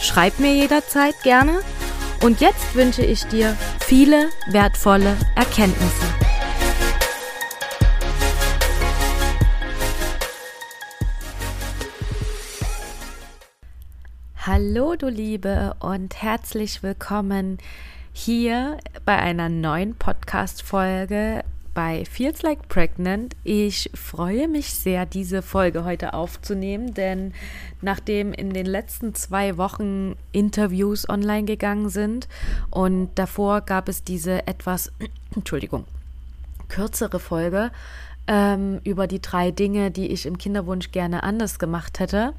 Schreib mir jederzeit gerne. Und jetzt wünsche ich dir viele wertvolle Erkenntnisse. Hallo du Liebe und herzlich willkommen hier bei einer neuen Podcast-Folge bei Feels Like Pregnant. Ich freue mich sehr, diese Folge heute aufzunehmen, denn nachdem in den letzten zwei Wochen Interviews online gegangen sind und davor gab es diese etwas, Entschuldigung, kürzere Folge ähm, über die drei Dinge, die ich im Kinderwunsch gerne anders gemacht hätte,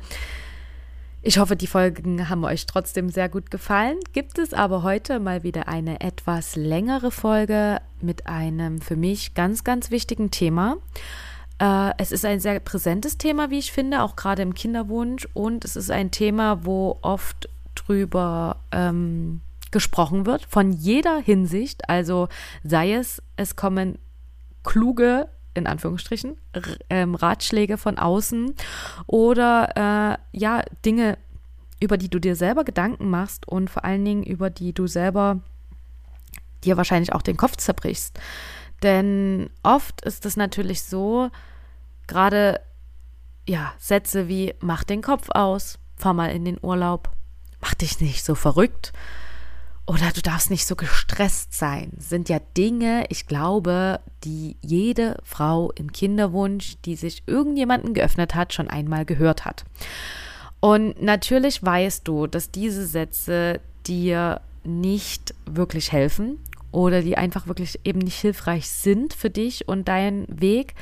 ich hoffe, die Folgen haben euch trotzdem sehr gut gefallen. Gibt es aber heute mal wieder eine etwas längere Folge mit einem für mich ganz, ganz wichtigen Thema. Äh, es ist ein sehr präsentes Thema, wie ich finde, auch gerade im Kinderwunsch. Und es ist ein Thema, wo oft drüber ähm, gesprochen wird, von jeder Hinsicht. Also sei es, es kommen kluge in Anführungsstrichen, ähm, Ratschläge von außen oder äh, ja, Dinge, über die du dir selber Gedanken machst und vor allen Dingen über die du selber dir wahrscheinlich auch den Kopf zerbrichst. Denn oft ist es natürlich so, gerade ja, Sätze wie mach den Kopf aus, fahr mal in den Urlaub, mach dich nicht so verrückt oder du darfst nicht so gestresst sein, sind ja Dinge, ich glaube, die jede Frau im Kinderwunsch, die sich irgendjemanden geöffnet hat, schon einmal gehört hat. Und natürlich weißt du, dass diese Sätze dir nicht wirklich helfen oder die einfach wirklich eben nicht hilfreich sind für dich und deinen Weg,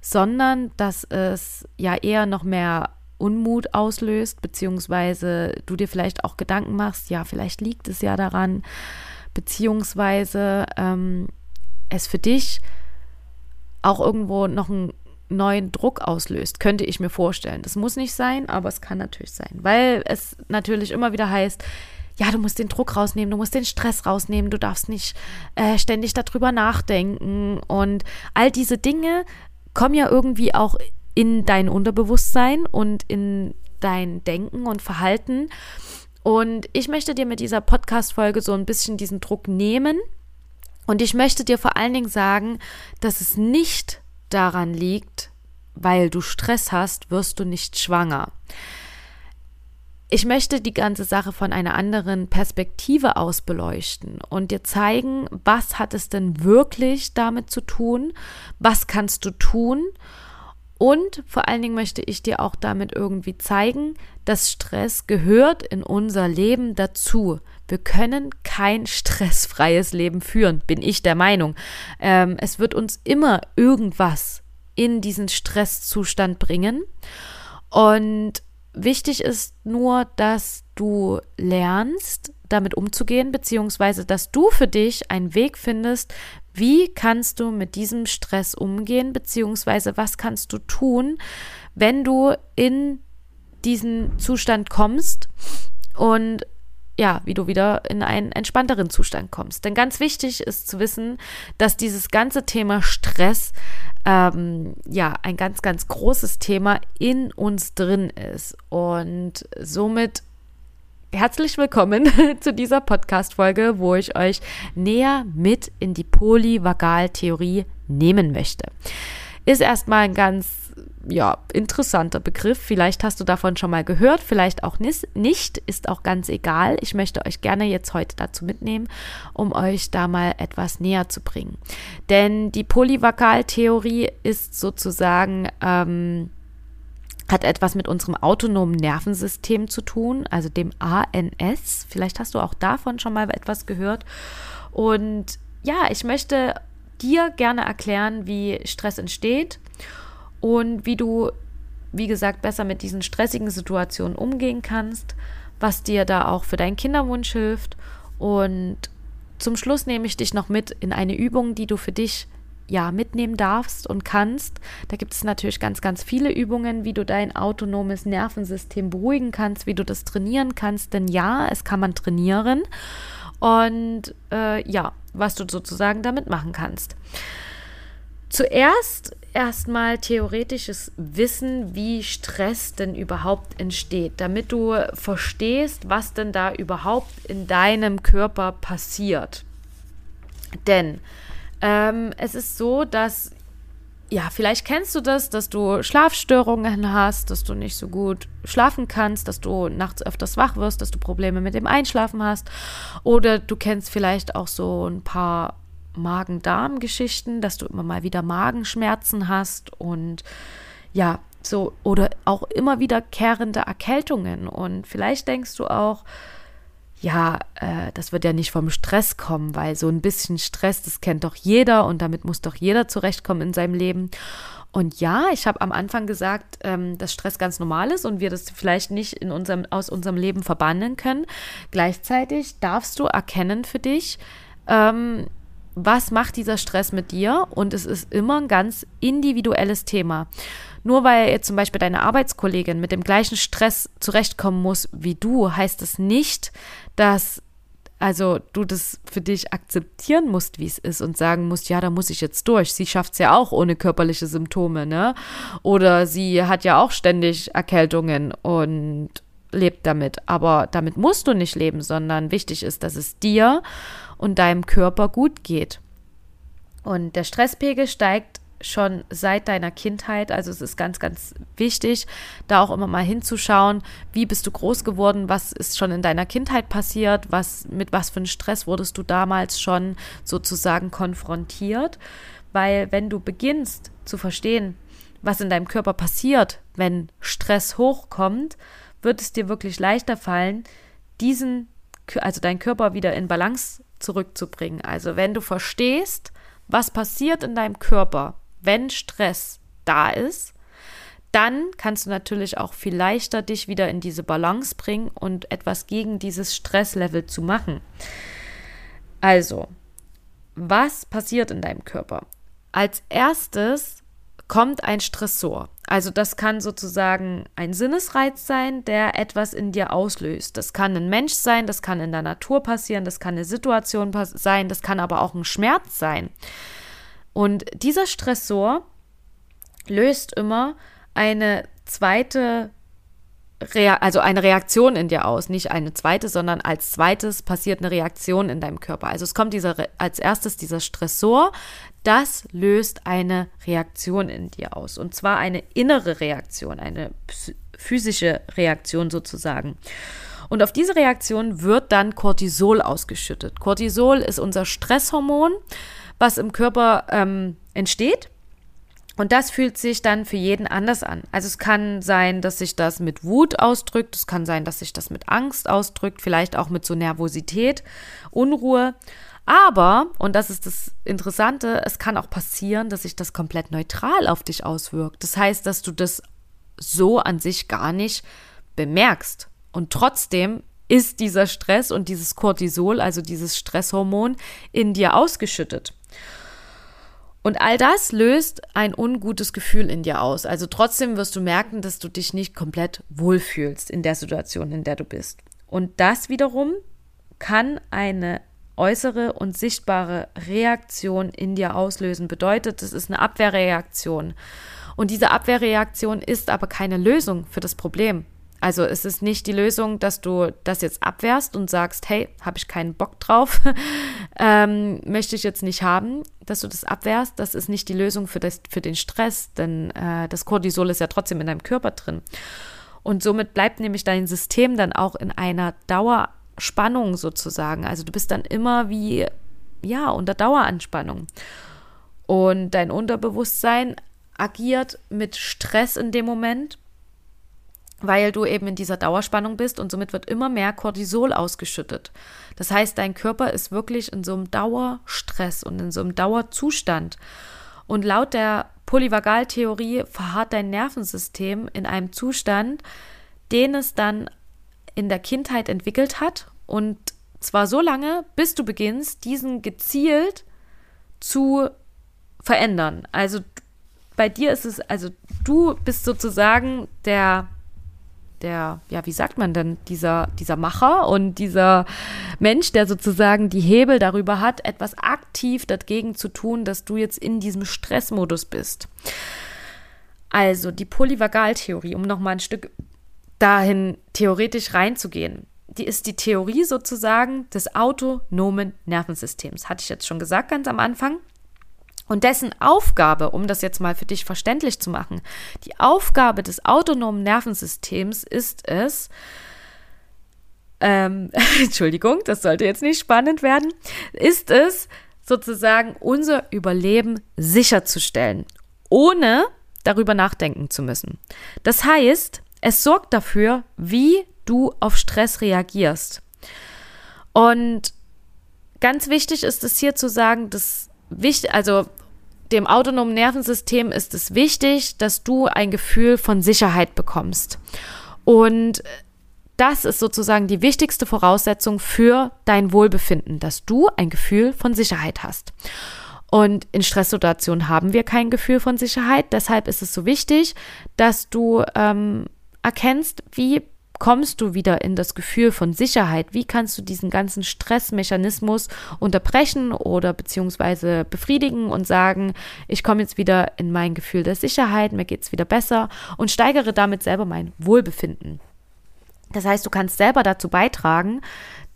sondern dass es ja eher noch mehr Unmut auslöst, beziehungsweise du dir vielleicht auch Gedanken machst, ja, vielleicht liegt es ja daran, beziehungsweise ähm, es für dich auch irgendwo noch einen neuen Druck auslöst, könnte ich mir vorstellen. Das muss nicht sein, aber es kann natürlich sein, weil es natürlich immer wieder heißt, ja, du musst den Druck rausnehmen, du musst den Stress rausnehmen, du darfst nicht äh, ständig darüber nachdenken und all diese Dinge kommen ja irgendwie auch in dein Unterbewusstsein und in dein Denken und Verhalten. Und ich möchte dir mit dieser Podcast-Folge so ein bisschen diesen Druck nehmen. Und ich möchte dir vor allen Dingen sagen, dass es nicht daran liegt, weil du Stress hast, wirst du nicht schwanger. Ich möchte die ganze Sache von einer anderen Perspektive aus beleuchten und dir zeigen, was hat es denn wirklich damit zu tun, was kannst du tun und vor allen Dingen möchte ich dir auch damit irgendwie zeigen, dass Stress gehört in unser Leben dazu. Wir können kein stressfreies Leben führen, bin ich der Meinung. Ähm, es wird uns immer irgendwas in diesen Stresszustand bringen. Und wichtig ist nur, dass du lernst, damit umzugehen, beziehungsweise dass du für dich einen Weg findest, wie kannst du mit diesem Stress umgehen, beziehungsweise was kannst du tun, wenn du in diesen Zustand kommst und ja, wie du wieder in einen entspannteren Zustand kommst. Denn ganz wichtig ist zu wissen, dass dieses ganze Thema Stress ähm, ja ein ganz, ganz großes Thema in uns drin ist. Und somit Herzlich willkommen zu dieser Podcast-Folge, wo ich euch näher mit in die Polyvagaltheorie nehmen möchte. Ist erstmal ein ganz ja, interessanter Begriff. Vielleicht hast du davon schon mal gehört, vielleicht auch nicht. Ist auch ganz egal. Ich möchte euch gerne jetzt heute dazu mitnehmen, um euch da mal etwas näher zu bringen. Denn die Polyvagaltheorie ist sozusagen ähm, hat etwas mit unserem autonomen Nervensystem zu tun, also dem ANS. Vielleicht hast du auch davon schon mal etwas gehört. Und ja, ich möchte dir gerne erklären, wie Stress entsteht und wie du, wie gesagt, besser mit diesen stressigen Situationen umgehen kannst, was dir da auch für deinen Kinderwunsch hilft. Und zum Schluss nehme ich dich noch mit in eine Übung, die du für dich ja mitnehmen darfst und kannst. Da gibt es natürlich ganz, ganz viele Übungen, wie du dein autonomes Nervensystem beruhigen kannst, wie du das trainieren kannst. Denn ja, es kann man trainieren. Und äh, ja, was du sozusagen damit machen kannst. Zuerst erstmal theoretisches Wissen, wie Stress denn überhaupt entsteht, damit du verstehst, was denn da überhaupt in deinem Körper passiert. Denn ähm, es ist so, dass, ja, vielleicht kennst du das, dass du Schlafstörungen hast, dass du nicht so gut schlafen kannst, dass du nachts öfters wach wirst, dass du Probleme mit dem Einschlafen hast. Oder du kennst vielleicht auch so ein paar Magen-Darm-Geschichten, dass du immer mal wieder Magenschmerzen hast und ja, so oder auch immer wiederkehrende Erkältungen. Und vielleicht denkst du auch, ja, äh, das wird ja nicht vom Stress kommen, weil so ein bisschen Stress, das kennt doch jeder und damit muss doch jeder zurechtkommen in seinem Leben. Und ja, ich habe am Anfang gesagt, ähm, dass Stress ganz normal ist und wir das vielleicht nicht in unserem, aus unserem Leben verbannen können. Gleichzeitig darfst du erkennen für dich, ähm, was macht dieser Stress mit dir? Und es ist immer ein ganz individuelles Thema. Nur weil jetzt zum Beispiel deine Arbeitskollegin mit dem gleichen Stress zurechtkommen muss wie du, heißt es das nicht, dass also du das für dich akzeptieren musst, wie es ist und sagen musst, ja, da muss ich jetzt durch. Sie schafft es ja auch ohne körperliche Symptome, ne? Oder sie hat ja auch ständig Erkältungen und lebt damit. Aber damit musst du nicht leben, sondern wichtig ist, dass es dir und deinem Körper gut geht. Und der Stresspegel steigt schon seit deiner Kindheit. Also es ist ganz, ganz wichtig, da auch immer mal hinzuschauen, wie bist du groß geworden, was ist schon in deiner Kindheit passiert, was, mit was für einem Stress wurdest du damals schon sozusagen konfrontiert. Weil wenn du beginnst zu verstehen, was in deinem Körper passiert, wenn Stress hochkommt, wird es dir wirklich leichter fallen, diesen, also deinen Körper wieder in Balance zurückzubringen. Also wenn du verstehst, was passiert in deinem Körper, wenn Stress da ist, dann kannst du natürlich auch viel leichter dich wieder in diese Balance bringen und etwas gegen dieses Stresslevel zu machen. Also, was passiert in deinem Körper? Als erstes kommt ein Stressor. Also das kann sozusagen ein Sinnesreiz sein, der etwas in dir auslöst. Das kann ein Mensch sein, das kann in der Natur passieren, das kann eine Situation sein, das kann aber auch ein Schmerz sein. Und dieser Stressor löst immer eine zweite Rea also eine Reaktion in dir aus, nicht eine zweite, sondern als zweites passiert eine Reaktion in deinem Körper. Also es kommt dieser als erstes dieser Stressor, das löst eine Reaktion in dir aus und zwar eine innere Reaktion, eine physische Reaktion sozusagen. Und auf diese Reaktion wird dann Cortisol ausgeschüttet. Cortisol ist unser Stresshormon, was im Körper ähm, entsteht und das fühlt sich dann für jeden anders an. Also es kann sein, dass sich das mit Wut ausdrückt, es kann sein, dass sich das mit Angst ausdrückt, vielleicht auch mit so Nervosität, Unruhe. Aber, und das ist das Interessante, es kann auch passieren, dass sich das komplett neutral auf dich auswirkt. Das heißt, dass du das so an sich gar nicht bemerkst. Und trotzdem ist dieser Stress und dieses Cortisol, also dieses Stresshormon, in dir ausgeschüttet. Und all das löst ein ungutes Gefühl in dir aus. Also trotzdem wirst du merken, dass du dich nicht komplett wohlfühlst in der Situation, in der du bist. Und das wiederum kann eine äußere und sichtbare Reaktion in dir auslösen. Bedeutet, es ist eine Abwehrreaktion. Und diese Abwehrreaktion ist aber keine Lösung für das Problem. Also es ist nicht die Lösung, dass du das jetzt abwehrst und sagst, hey, habe ich keinen Bock drauf, ähm, möchte ich jetzt nicht haben, dass du das abwehrst. Das ist nicht die Lösung für, das, für den Stress, denn äh, das Cortisol ist ja trotzdem in deinem Körper drin. Und somit bleibt nämlich dein System dann auch in einer Dauerspannung sozusagen. Also du bist dann immer wie, ja, unter Daueranspannung. Und dein Unterbewusstsein agiert mit Stress in dem Moment weil du eben in dieser Dauerspannung bist und somit wird immer mehr Cortisol ausgeschüttet. Das heißt, dein Körper ist wirklich in so einem Dauerstress und in so einem Dauerzustand. Und laut der Polyvagaltheorie verharrt dein Nervensystem in einem Zustand, den es dann in der Kindheit entwickelt hat und zwar so lange, bis du beginnst, diesen gezielt zu verändern. Also bei dir ist es, also du bist sozusagen der, der, ja, wie sagt man denn, dieser, dieser Macher und dieser Mensch, der sozusagen die Hebel darüber hat, etwas aktiv dagegen zu tun, dass du jetzt in diesem Stressmodus bist. Also die Polyvagaltheorie, um nochmal ein Stück dahin theoretisch reinzugehen. Die ist die Theorie sozusagen des autonomen Nervensystems. Hatte ich jetzt schon gesagt ganz am Anfang. Und dessen Aufgabe, um das jetzt mal für dich verständlich zu machen, die Aufgabe des autonomen Nervensystems ist es, ähm, Entschuldigung, das sollte jetzt nicht spannend werden, ist es sozusagen unser Überleben sicherzustellen, ohne darüber nachdenken zu müssen. Das heißt, es sorgt dafür, wie du auf Stress reagierst. Und ganz wichtig ist es hier zu sagen, dass wichtig, also dem autonomen Nervensystem ist es wichtig, dass du ein Gefühl von Sicherheit bekommst. Und das ist sozusagen die wichtigste Voraussetzung für dein Wohlbefinden, dass du ein Gefühl von Sicherheit hast. Und in Stresssituationen haben wir kein Gefühl von Sicherheit. Deshalb ist es so wichtig, dass du ähm, erkennst, wie kommst du wieder in das Gefühl von Sicherheit? Wie kannst du diesen ganzen Stressmechanismus unterbrechen oder beziehungsweise befriedigen und sagen, ich komme jetzt wieder in mein Gefühl der Sicherheit, mir geht es wieder besser und steigere damit selber mein Wohlbefinden. Das heißt, du kannst selber dazu beitragen,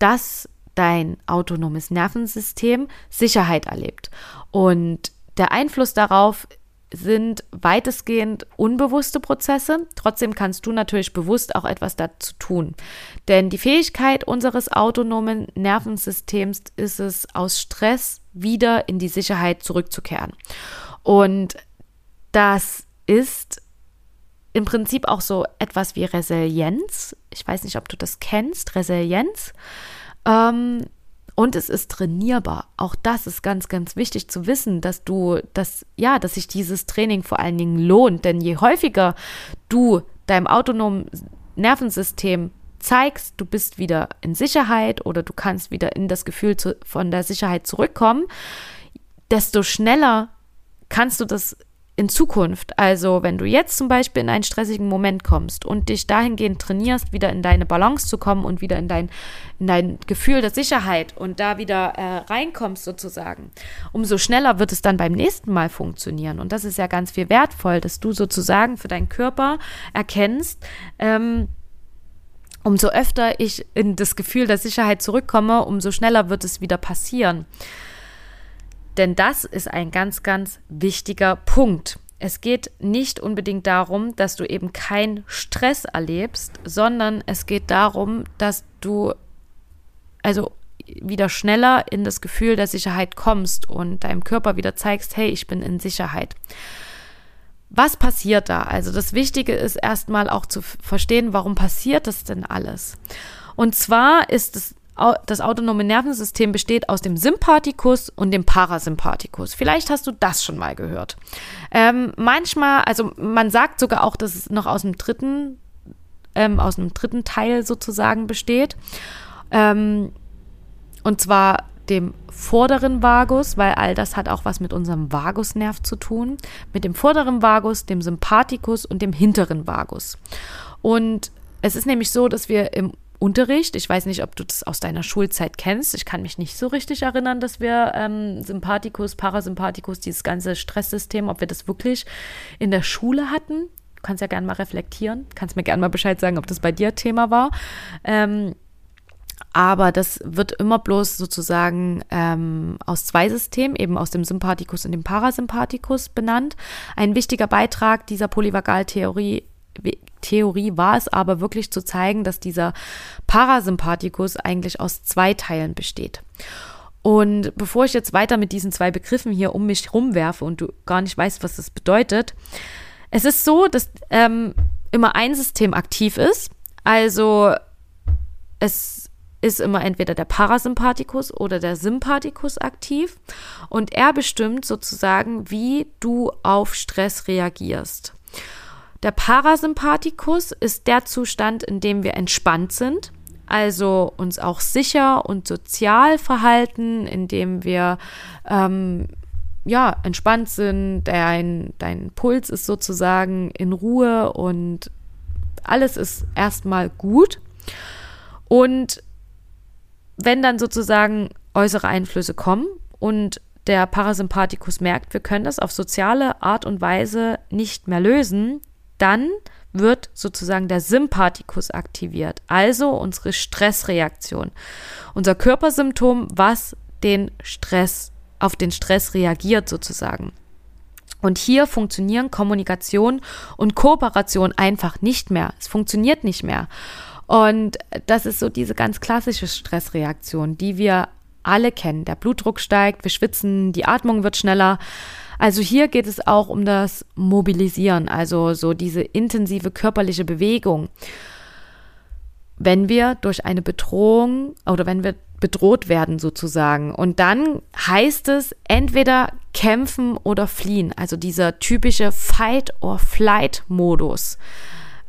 dass dein autonomes Nervensystem Sicherheit erlebt. Und der Einfluss darauf sind weitestgehend unbewusste Prozesse. Trotzdem kannst du natürlich bewusst auch etwas dazu tun. Denn die Fähigkeit unseres autonomen Nervensystems ist es, aus Stress wieder in die Sicherheit zurückzukehren. Und das ist im Prinzip auch so etwas wie Resilienz. Ich weiß nicht, ob du das kennst, Resilienz. Ähm, und es ist trainierbar. Auch das ist ganz, ganz wichtig zu wissen, dass du, dass, ja, dass sich dieses Training vor allen Dingen lohnt. Denn je häufiger du deinem autonomen Nervensystem zeigst, du bist wieder in Sicherheit oder du kannst wieder in das Gefühl zu, von der Sicherheit zurückkommen, desto schneller kannst du das in Zukunft, also wenn du jetzt zum Beispiel in einen stressigen Moment kommst und dich dahingehend trainierst, wieder in deine Balance zu kommen und wieder in dein, in dein Gefühl der Sicherheit und da wieder äh, reinkommst sozusagen, umso schneller wird es dann beim nächsten Mal funktionieren. Und das ist ja ganz viel wertvoll, dass du sozusagen für deinen Körper erkennst, ähm, umso öfter ich in das Gefühl der Sicherheit zurückkomme, umso schneller wird es wieder passieren. Denn das ist ein ganz, ganz wichtiger Punkt. Es geht nicht unbedingt darum, dass du eben keinen Stress erlebst, sondern es geht darum, dass du also wieder schneller in das Gefühl der Sicherheit kommst und deinem Körper wieder zeigst, hey, ich bin in Sicherheit. Was passiert da? Also das Wichtige ist erstmal auch zu verstehen, warum passiert das denn alles? Und zwar ist es das autonome Nervensystem besteht aus dem Sympathikus und dem Parasympathikus. Vielleicht hast du das schon mal gehört. Ähm, manchmal, also man sagt sogar auch, dass es noch aus dem dritten, ähm, aus einem dritten Teil sozusagen besteht. Ähm, und zwar dem vorderen Vagus, weil all das hat auch was mit unserem Vagusnerv zu tun, mit dem vorderen Vagus, dem Sympathikus und dem hinteren Vagus. Und es ist nämlich so, dass wir im Unterricht. Ich weiß nicht, ob du das aus deiner Schulzeit kennst. Ich kann mich nicht so richtig erinnern, dass wir ähm, Sympathikus, Parasympathikus, dieses ganze Stresssystem, ob wir das wirklich in der Schule hatten. Du kannst ja gerne mal reflektieren. Kannst mir gerne mal Bescheid sagen, ob das bei dir Thema war. Ähm, aber das wird immer bloß sozusagen ähm, aus zwei Systemen, eben aus dem Sympathikus und dem Parasympathikus benannt. Ein wichtiger Beitrag dieser Polyvagaltheorie Theorie war es aber wirklich zu zeigen, dass dieser Parasympathikus eigentlich aus zwei Teilen besteht. Und bevor ich jetzt weiter mit diesen zwei Begriffen hier um mich rumwerfe und du gar nicht weißt, was das bedeutet, es ist so, dass ähm, immer ein System aktiv ist. Also es ist immer entweder der Parasympathikus oder der Sympathikus aktiv und er bestimmt sozusagen, wie du auf Stress reagierst. Der Parasympathikus ist der Zustand, in dem wir entspannt sind, also uns auch sicher und sozial verhalten, indem wir ähm, ja entspannt sind, dein, dein Puls ist sozusagen in Ruhe und alles ist erstmal gut. Und wenn dann sozusagen äußere Einflüsse kommen und der Parasympathikus merkt, wir können das auf soziale Art und Weise nicht mehr lösen, dann wird sozusagen der Sympathikus aktiviert, also unsere Stressreaktion. Unser Körpersymptom, was den Stress, auf den Stress reagiert sozusagen. Und hier funktionieren Kommunikation und Kooperation einfach nicht mehr. Es funktioniert nicht mehr. Und das ist so diese ganz klassische Stressreaktion, die wir alle kennen. Der Blutdruck steigt, wir schwitzen, die Atmung wird schneller. Also hier geht es auch um das Mobilisieren, also so diese intensive körperliche Bewegung. Wenn wir durch eine Bedrohung oder wenn wir bedroht werden sozusagen. Und dann heißt es entweder kämpfen oder fliehen, also dieser typische Fight-or-Flight-Modus.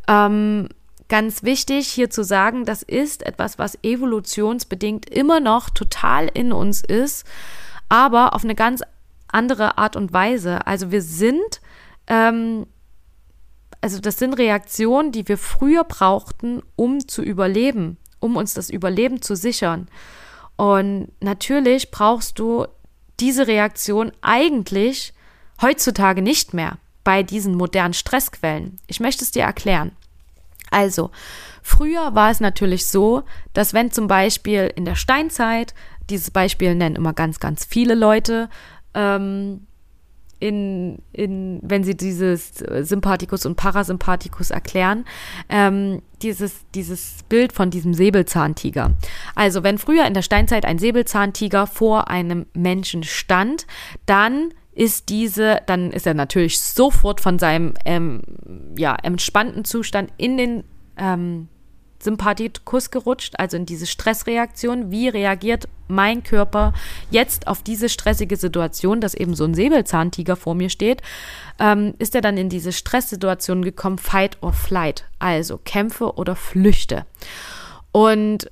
Ähm, ganz wichtig hier zu sagen, das ist etwas, was evolutionsbedingt immer noch total in uns ist, aber auf eine ganz andere Art und Weise. Also wir sind, ähm, also das sind Reaktionen, die wir früher brauchten, um zu überleben, um uns das Überleben zu sichern. Und natürlich brauchst du diese Reaktion eigentlich heutzutage nicht mehr bei diesen modernen Stressquellen. Ich möchte es dir erklären. Also, früher war es natürlich so, dass wenn zum Beispiel in der Steinzeit, dieses Beispiel nennen immer ganz, ganz viele Leute, ähm, in, in, wenn sie dieses Sympathikus und Parasympathikus erklären, ähm, dieses, dieses Bild von diesem Säbelzahntiger. Also wenn früher in der Steinzeit ein Säbelzahntiger vor einem Menschen stand, dann ist diese, dann ist er natürlich sofort von seinem ähm, ja, entspannten Zustand in den ähm, Sympathikus gerutscht, also in diese Stressreaktion. Wie reagiert mein Körper jetzt auf diese stressige Situation, dass eben so ein Säbelzahntiger vor mir steht? Ähm, ist er dann in diese Stresssituation gekommen, Fight or Flight, also kämpfe oder flüchte. Und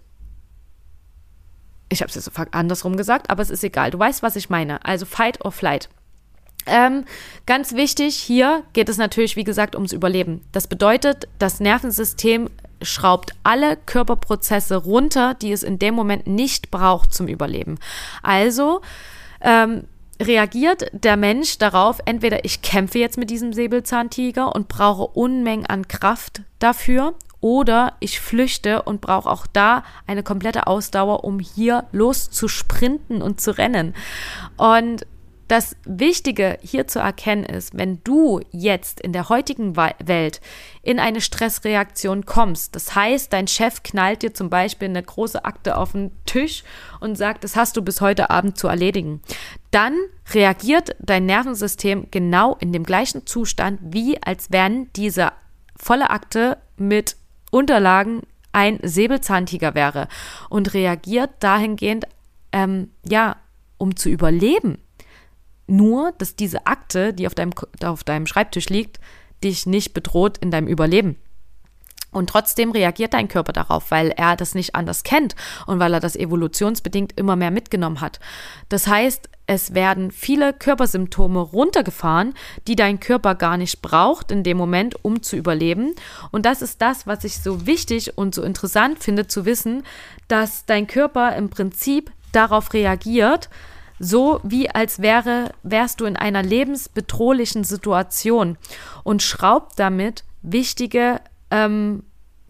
ich habe es jetzt andersrum gesagt, aber es ist egal. Du weißt, was ich meine. Also Fight or Flight. Ähm, ganz wichtig, hier geht es natürlich, wie gesagt, ums Überleben. Das bedeutet, das Nervensystem schraubt alle Körperprozesse runter, die es in dem Moment nicht braucht zum Überleben. Also ähm, reagiert der Mensch darauf, entweder ich kämpfe jetzt mit diesem Säbelzahntiger und brauche Unmengen an Kraft dafür, oder ich flüchte und brauche auch da eine komplette Ausdauer, um hier loszusprinten und zu rennen. Und das Wichtige hier zu erkennen ist, wenn du jetzt in der heutigen Welt in eine Stressreaktion kommst, das heißt, dein Chef knallt dir zum Beispiel eine große Akte auf den Tisch und sagt, das hast du bis heute Abend zu erledigen, dann reagiert dein Nervensystem genau in dem gleichen Zustand, wie als wenn diese volle Akte mit Unterlagen ein Säbelzahntiger wäre und reagiert dahingehend, ähm, ja, um zu überleben. Nur, dass diese Akte, die auf deinem, auf deinem Schreibtisch liegt, dich nicht bedroht in deinem Überleben. Und trotzdem reagiert dein Körper darauf, weil er das nicht anders kennt und weil er das evolutionsbedingt immer mehr mitgenommen hat. Das heißt, es werden viele Körpersymptome runtergefahren, die dein Körper gar nicht braucht in dem Moment, um zu überleben. Und das ist das, was ich so wichtig und so interessant finde zu wissen, dass dein Körper im Prinzip darauf reagiert, so wie als wäre, wärst du in einer lebensbedrohlichen Situation und schraubt damit wichtige ähm,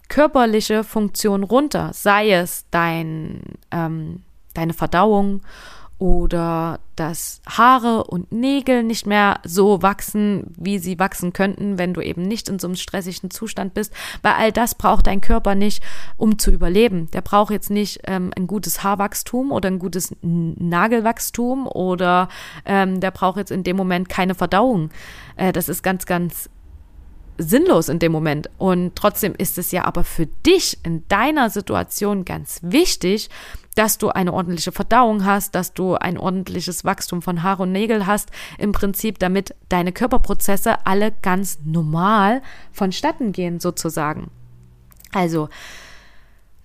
körperliche Funktionen runter, sei es dein, ähm, deine Verdauung oder dass Haare und Nägel nicht mehr so wachsen, wie sie wachsen könnten, wenn du eben nicht in so einem stressigen Zustand bist, weil all das braucht dein Körper nicht, um zu überleben. Der braucht jetzt nicht ähm, ein gutes Haarwachstum oder ein gutes Nagelwachstum oder ähm, der braucht jetzt in dem Moment keine Verdauung. Äh, das ist ganz, ganz sinnlos in dem Moment. Und trotzdem ist es ja aber für dich in deiner Situation ganz wichtig, dass du eine ordentliche Verdauung hast, dass du ein ordentliches Wachstum von Haar und Nägel hast, im Prinzip, damit deine Körperprozesse alle ganz normal vonstatten gehen, sozusagen. Also,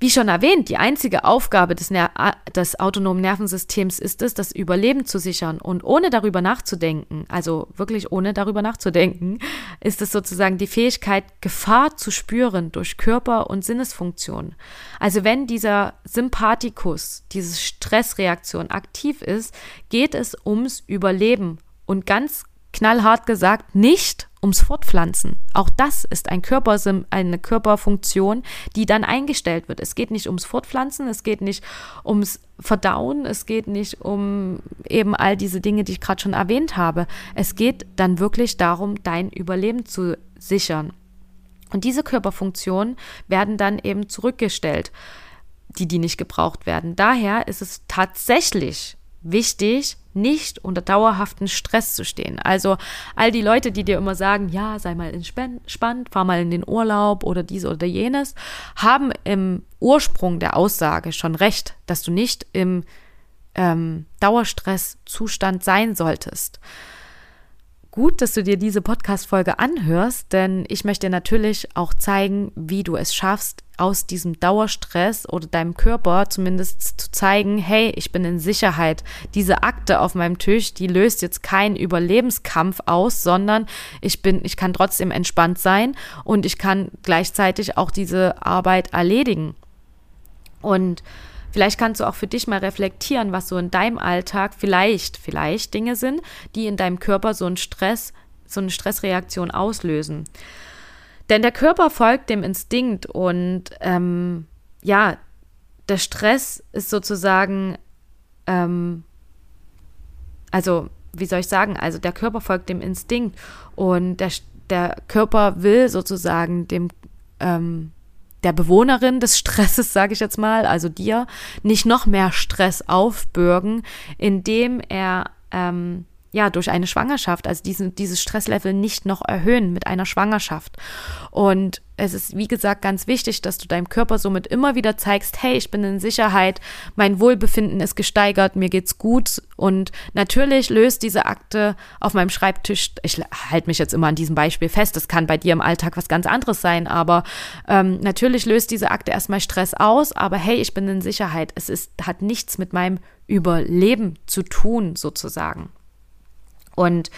wie schon erwähnt, die einzige Aufgabe des, Ner des autonomen Nervensystems ist es, das Überleben zu sichern. Und ohne darüber nachzudenken, also wirklich ohne darüber nachzudenken, ist es sozusagen die Fähigkeit, Gefahr zu spüren durch Körper- und Sinnesfunktion. Also wenn dieser Sympathikus, diese Stressreaktion aktiv ist, geht es ums Überleben. Und ganz knallhart gesagt, nicht ums Fortpflanzen. Auch das ist ein Körpersim eine Körperfunktion, die dann eingestellt wird. Es geht nicht ums Fortpflanzen, es geht nicht ums Verdauen, es geht nicht um eben all diese Dinge, die ich gerade schon erwähnt habe. Es geht dann wirklich darum, dein Überleben zu sichern. Und diese Körperfunktionen werden dann eben zurückgestellt, die, die nicht gebraucht werden. Daher ist es tatsächlich wichtig, nicht unter dauerhaften Stress zu stehen. Also all die Leute, die dir immer sagen, ja, sei mal entspannt, fahr mal in den Urlaub oder dies oder jenes, haben im Ursprung der Aussage schon recht, dass du nicht im ähm, Dauerstresszustand sein solltest gut, dass du dir diese Podcast-Folge anhörst, denn ich möchte natürlich auch zeigen, wie du es schaffst, aus diesem Dauerstress oder deinem Körper zumindest zu zeigen, hey, ich bin in Sicherheit. Diese Akte auf meinem Tisch, die löst jetzt keinen Überlebenskampf aus, sondern ich bin, ich kann trotzdem entspannt sein und ich kann gleichzeitig auch diese Arbeit erledigen. Und Vielleicht kannst du auch für dich mal reflektieren, was so in deinem Alltag vielleicht, vielleicht Dinge sind, die in deinem Körper so einen Stress, so eine Stressreaktion auslösen. Denn der Körper folgt dem Instinkt und ähm, ja, der Stress ist sozusagen, ähm, also wie soll ich sagen, also der Körper folgt dem Instinkt und der, der Körper will sozusagen dem ähm, der Bewohnerin des Stresses, sage ich jetzt mal, also dir, nicht noch mehr Stress aufbürgen, indem er ähm, ja, durch eine Schwangerschaft, also diesen, dieses Stresslevel nicht noch erhöhen mit einer Schwangerschaft. Und es ist, wie gesagt, ganz wichtig, dass du deinem Körper somit immer wieder zeigst, hey, ich bin in Sicherheit, mein Wohlbefinden ist gesteigert, mir geht's gut. Und natürlich löst diese Akte auf meinem Schreibtisch, ich halte mich jetzt immer an diesem Beispiel fest, das kann bei dir im Alltag was ganz anderes sein, aber ähm, natürlich löst diese Akte erstmal Stress aus, aber hey, ich bin in Sicherheit. Es ist, hat nichts mit meinem Überleben zu tun, sozusagen. Und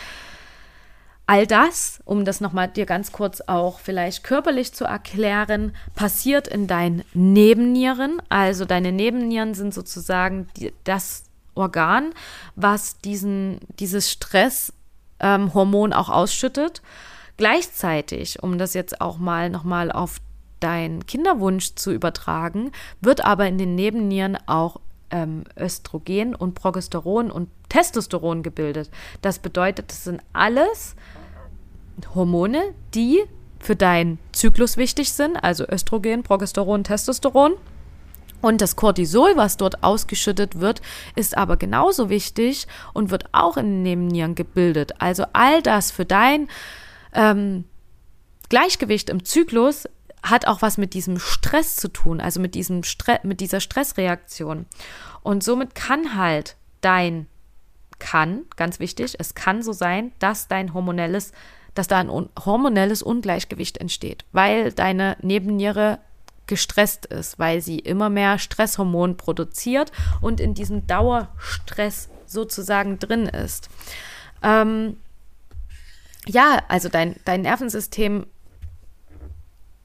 all das, um das nochmal dir ganz kurz auch vielleicht körperlich zu erklären, passiert in deinen Nebennieren. Also deine Nebennieren sind sozusagen die, das Organ, was diesen, dieses Stresshormon ähm, auch ausschüttet. Gleichzeitig, um das jetzt auch mal nochmal auf deinen Kinderwunsch zu übertragen, wird aber in den Nebennieren auch ähm, Östrogen und Progesteron und Testosteron gebildet. Das bedeutet, das sind alles Hormone, die für deinen Zyklus wichtig sind, also Östrogen, Progesteron, Testosteron. Und das Cortisol, was dort ausgeschüttet wird, ist aber genauso wichtig und wird auch in den Nebennieren gebildet. Also all das für dein ähm, Gleichgewicht im Zyklus hat auch was mit diesem Stress zu tun, also mit, diesem Stre mit dieser Stressreaktion. Und somit kann halt dein, kann, ganz wichtig, es kann so sein, dass dein hormonelles, dass da ein hormonelles Ungleichgewicht entsteht, weil deine Nebenniere gestresst ist, weil sie immer mehr Stresshormon produziert und in diesem Dauerstress sozusagen drin ist. Ähm, ja, also dein, dein Nervensystem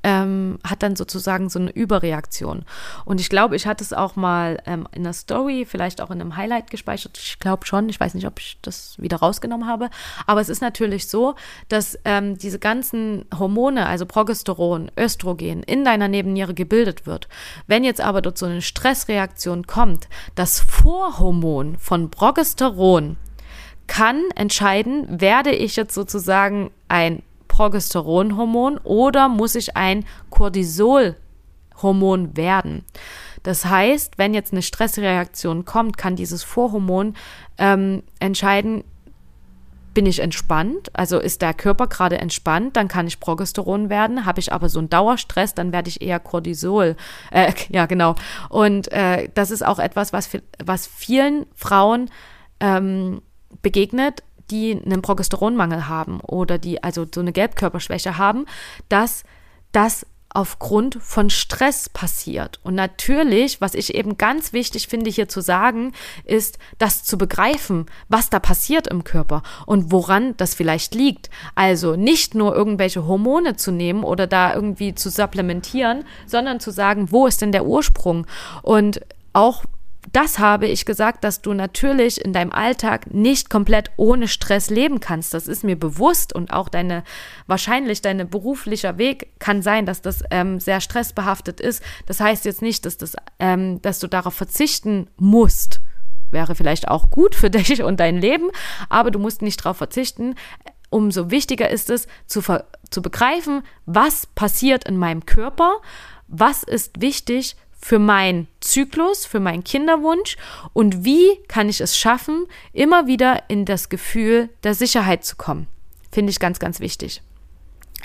ähm, hat dann sozusagen so eine Überreaktion. Und ich glaube, ich hatte es auch mal ähm, in der Story, vielleicht auch in einem Highlight gespeichert. Ich glaube schon. Ich weiß nicht, ob ich das wieder rausgenommen habe. Aber es ist natürlich so, dass ähm, diese ganzen Hormone, also Progesteron, Östrogen, in deiner Nebenniere gebildet wird. Wenn jetzt aber dort so eine Stressreaktion kommt, das Vorhormon von Progesteron kann entscheiden, werde ich jetzt sozusagen ein Progesteronhormon oder muss ich ein Cortisolhormon werden? Das heißt, wenn jetzt eine Stressreaktion kommt, kann dieses Vorhormon ähm, entscheiden, bin ich entspannt, also ist der Körper gerade entspannt, dann kann ich Progesteron werden. Habe ich aber so einen Dauerstress, dann werde ich eher Cortisol. Äh, ja, genau. Und äh, das ist auch etwas, was, was vielen Frauen ähm, begegnet, die einen Progesteronmangel haben oder die also so eine Gelbkörperschwäche haben, dass das aufgrund von Stress passiert. Und natürlich, was ich eben ganz wichtig finde hier zu sagen, ist, das zu begreifen, was da passiert im Körper und woran das vielleicht liegt. Also nicht nur irgendwelche Hormone zu nehmen oder da irgendwie zu supplementieren, sondern zu sagen, wo ist denn der Ursprung? Und auch das habe ich gesagt, dass du natürlich in deinem Alltag nicht komplett ohne Stress leben kannst. Das ist mir bewusst und auch deine, wahrscheinlich dein beruflicher Weg kann sein, dass das ähm, sehr stressbehaftet ist. Das heißt jetzt nicht, dass, das, ähm, dass du darauf verzichten musst. Wäre vielleicht auch gut für dich und dein Leben, aber du musst nicht darauf verzichten. Umso wichtiger ist es, zu, zu begreifen, was passiert in meinem Körper, was ist wichtig für meinen Zyklus, für meinen Kinderwunsch und wie kann ich es schaffen, immer wieder in das Gefühl der Sicherheit zu kommen. Finde ich ganz, ganz wichtig.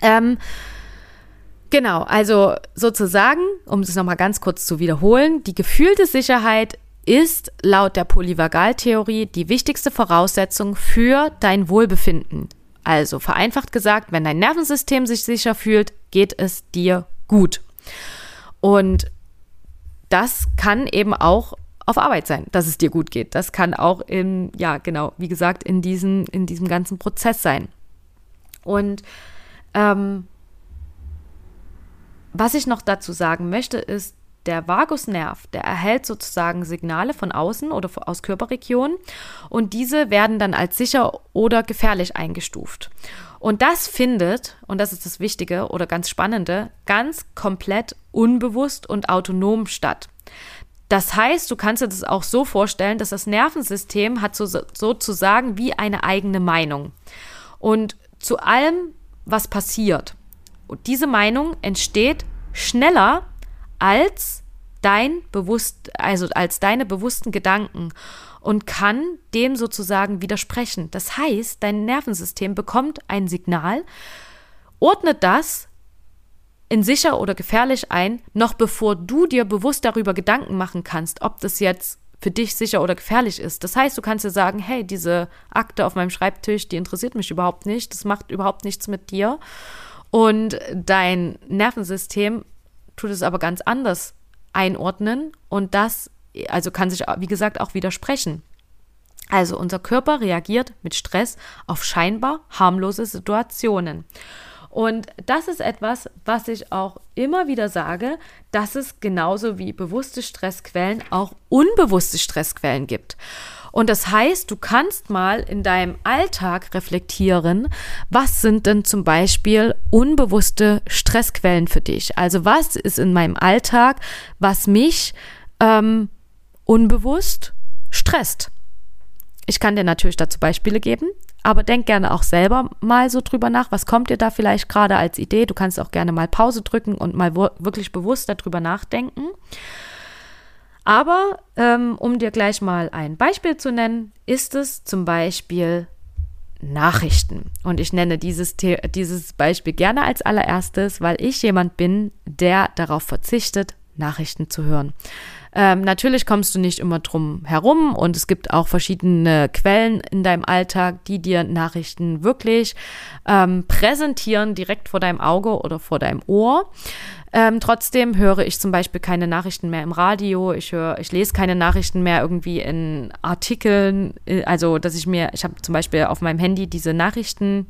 Ähm, genau, also sozusagen, um es nochmal ganz kurz zu wiederholen, die gefühlte Sicherheit ist laut der Polyvagaltheorie die wichtigste Voraussetzung für dein Wohlbefinden. Also vereinfacht gesagt, wenn dein Nervensystem sich sicher fühlt, geht es dir gut. Und das kann eben auch auf Arbeit sein, dass es dir gut geht. Das kann auch in, ja, genau, wie gesagt, in, diesen, in diesem ganzen Prozess sein. Und ähm, was ich noch dazu sagen möchte, ist, der Vagusnerv, der erhält sozusagen Signale von außen oder aus Körperregionen und diese werden dann als sicher oder gefährlich eingestuft. Und das findet, und das ist das Wichtige oder ganz Spannende, ganz komplett unbewusst und autonom statt. Das heißt, du kannst dir das auch so vorstellen, dass das Nervensystem hat so, sozusagen wie eine eigene Meinung. Und zu allem, was passiert, diese Meinung entsteht schneller als dein bewusst, also als deine bewussten Gedanken und kann dem sozusagen widersprechen. Das heißt, dein Nervensystem bekommt ein Signal, ordnet das in sicher oder gefährlich ein, noch bevor du dir bewusst darüber Gedanken machen kannst, ob das jetzt für dich sicher oder gefährlich ist. Das heißt, du kannst dir sagen, hey, diese Akte auf meinem Schreibtisch, die interessiert mich überhaupt nicht, das macht überhaupt nichts mit dir. Und dein Nervensystem tut es aber ganz anders einordnen und das also kann sich wie gesagt auch widersprechen. Also unser Körper reagiert mit Stress auf scheinbar harmlose Situationen. Und das ist etwas, was ich auch immer wieder sage, dass es genauso wie bewusste Stressquellen auch unbewusste Stressquellen gibt. Und das heißt, du kannst mal in deinem Alltag reflektieren, was sind denn zum Beispiel unbewusste Stressquellen für dich? Also was ist in meinem Alltag, was mich ähm, unbewusst stresst? Ich kann dir natürlich dazu Beispiele geben, aber denk gerne auch selber mal so drüber nach. Was kommt dir da vielleicht gerade als Idee? Du kannst auch gerne mal Pause drücken und mal wirklich bewusst darüber nachdenken. Aber ähm, um dir gleich mal ein Beispiel zu nennen, ist es zum Beispiel Nachrichten. Und ich nenne dieses, dieses Beispiel gerne als allererstes, weil ich jemand bin, der darauf verzichtet, Nachrichten zu hören. Ähm, natürlich kommst du nicht immer drum herum und es gibt auch verschiedene Quellen in deinem Alltag, die dir Nachrichten wirklich ähm, präsentieren, direkt vor deinem Auge oder vor deinem Ohr. Ähm, trotzdem höre ich zum Beispiel keine Nachrichten mehr im Radio. Ich höre, ich lese keine Nachrichten mehr irgendwie in Artikeln. Äh, also, dass ich mir, ich habe zum Beispiel auf meinem Handy diese Nachrichten